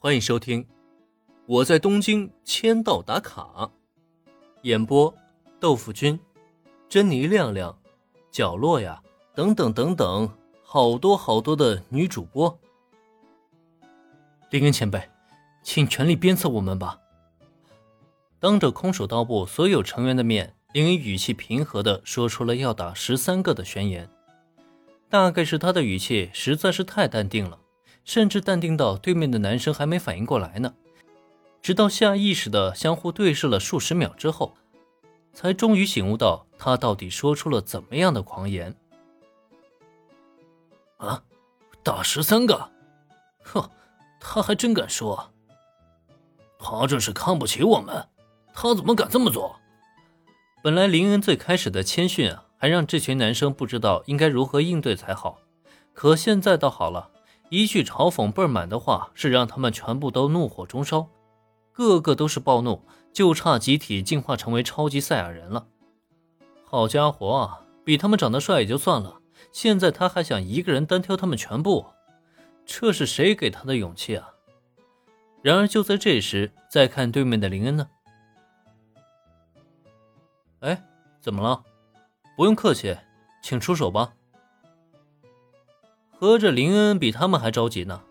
欢迎收听《我在东京签到打卡》，演播：豆腐君、珍妮亮亮、角落呀，等等等等，好多好多的女主播。林恩前辈，请全力鞭策我们吧！当着空手道部所有成员的面，林恩语气平和的说出了要打十三个的宣言。大概是他的语气实在是太淡定了。甚至淡定到对面的男生还没反应过来呢，直到下意识的相互对视了数十秒之后，才终于醒悟到他到底说出了怎么样的狂言。啊，打十三个，哼，他还真敢说。他这是看不起我们，他怎么敢这么做？本来林恩最开始的谦逊啊，还让这群男生不知道应该如何应对才好，可现在倒好了。一句嘲讽倍儿满的话，是让他们全部都怒火中烧，个个都是暴怒，就差集体进化成为超级赛亚人了。好家伙啊，比他们长得帅也就算了，现在他还想一个人单挑他们全部，这是谁给他的勇气啊？然而就在这时，再看对面的林恩呢？哎，怎么了？不用客气，请出手吧。合着林恩比他们还着急呢。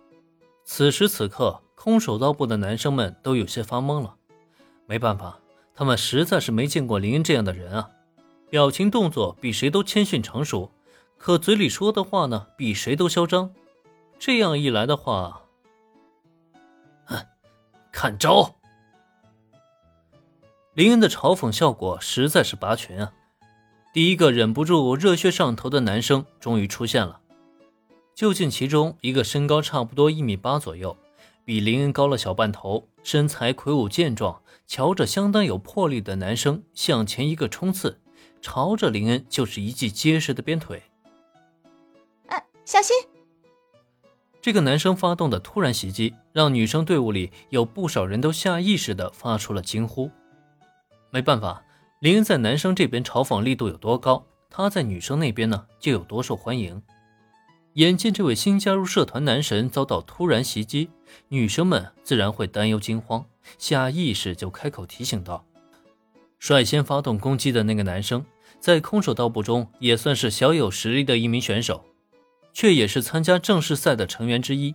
此时此刻，空手道部的男生们都有些发懵了。没办法，他们实在是没见过林恩这样的人啊！表情动作比谁都谦逊成熟，可嘴里说的话呢，比谁都嚣张。这样一来的话，哼，看招！林恩的嘲讽效果实在是拔群啊！第一个忍不住热血上头的男生终于出现了。就见其中一个身高差不多一米八左右，比林恩高了小半头，身材魁梧健壮，瞧着相当有魄力的男生向前一个冲刺，朝着林恩就是一记结实的鞭腿。哎，小心！这个男生发动的突然袭击，让女生队伍里有不少人都下意识的发出了惊呼。没办法，林恩在男生这边嘲讽力度有多高，他在女生那边呢就有多受欢迎。眼见这位新加入社团男神遭到突然袭击，女生们自然会担忧惊慌，下意识就开口提醒道：“率先发动攻击的那个男生，在空手道部中也算是小有实力的一名选手，却也是参加正式赛的成员之一。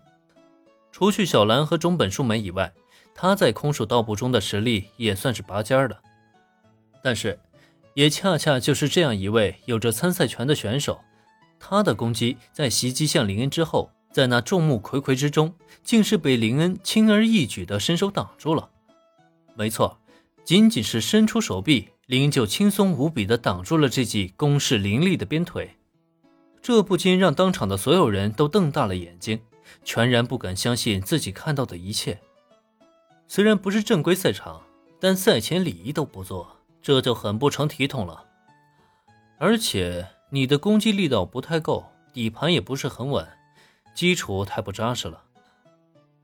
除去小兰和中本树美以外，他在空手道部中的实力也算是拔尖儿的。但是，也恰恰就是这样一位有着参赛权的选手。”他的攻击在袭击向林恩之后，在那众目睽睽之中，竟是被林恩轻而易举地伸手挡住了。没错，仅仅是伸出手臂，林恩就轻松无比地挡住了这记攻势凌厉的鞭腿。这不禁让当场的所有人都瞪大了眼睛，全然不敢相信自己看到的一切。虽然不是正规赛场，但赛前礼仪都不做，这就很不成体统了。而且。你的攻击力道不太够，底盘也不是很稳，基础太不扎实了。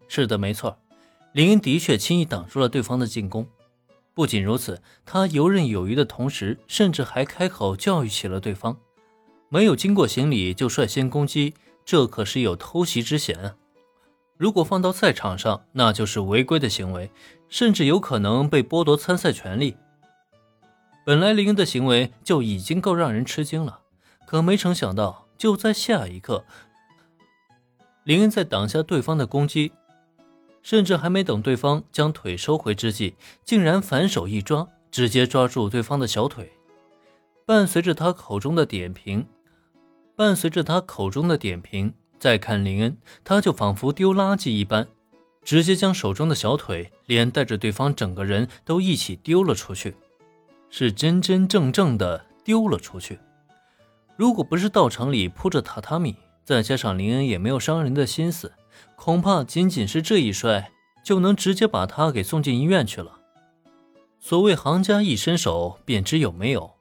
是的，没错，林恩的确轻易挡住了对方的进攻。不仅如此，他游刃有余的同时，甚至还开口教育起了对方：没有经过行礼就率先攻击，这可是有偷袭之嫌啊！如果放到赛场上，那就是违规的行为，甚至有可能被剥夺参赛权利。本来林恩的行为就已经够让人吃惊了。可没成想到，就在下一刻，林恩在挡下对方的攻击，甚至还没等对方将腿收回之际，竟然反手一抓，直接抓住对方的小腿。伴随着他口中的点评，伴随着他口中的点评，再看林恩，他就仿佛丢垃圾一般，直接将手中的小腿连带着对方整个人都一起丢了出去，是真真正正的丢了出去。如果不是道场里铺着榻榻米，再加上林恩也没有伤人的心思，恐怕仅仅是这一摔就能直接把他给送进医院去了。所谓行家一伸手便知有没有，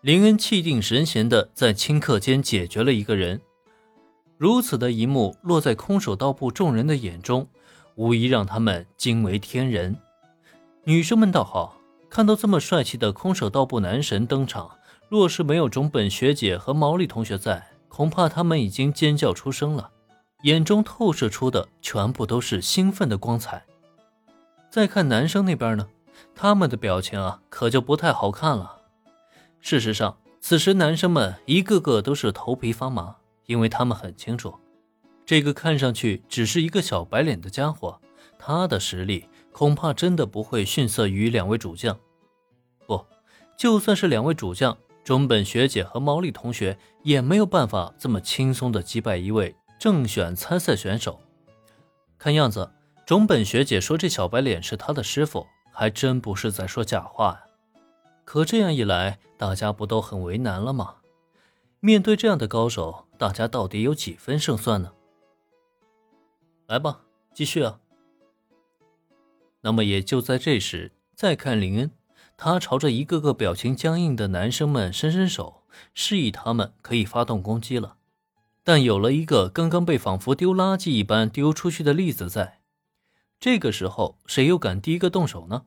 林恩气定神闲的在顷刻间解决了一个人。如此的一幕落在空手道部众人的眼中，无疑让他们惊为天人。女生们倒好，看到这么帅气的空手道部男神登场。若是没有中本学姐和毛利同学在，恐怕他们已经尖叫出声了。眼中透射出的全部都是兴奋的光彩。再看男生那边呢，他们的表情啊，可就不太好看了。事实上，此时男生们一个个都是头皮发麻，因为他们很清楚，这个看上去只是一个小白脸的家伙，他的实力恐怕真的不会逊色于两位主将。不，就算是两位主将，中本学姐和毛利同学也没有办法这么轻松的击败一位。正选参赛选手，看样子中本学姐说这小白脸是她的师傅，还真不是在说假话呀。可这样一来，大家不都很为难了吗？面对这样的高手，大家到底有几分胜算呢？来吧，继续啊。那么也就在这时，再看林恩，他朝着一个个表情僵硬的男生们伸伸手，示意他们可以发动攻击了。但有了一个刚刚被仿佛丢垃圾一般丢出去的例子在，这个时候谁又敢第一个动手呢？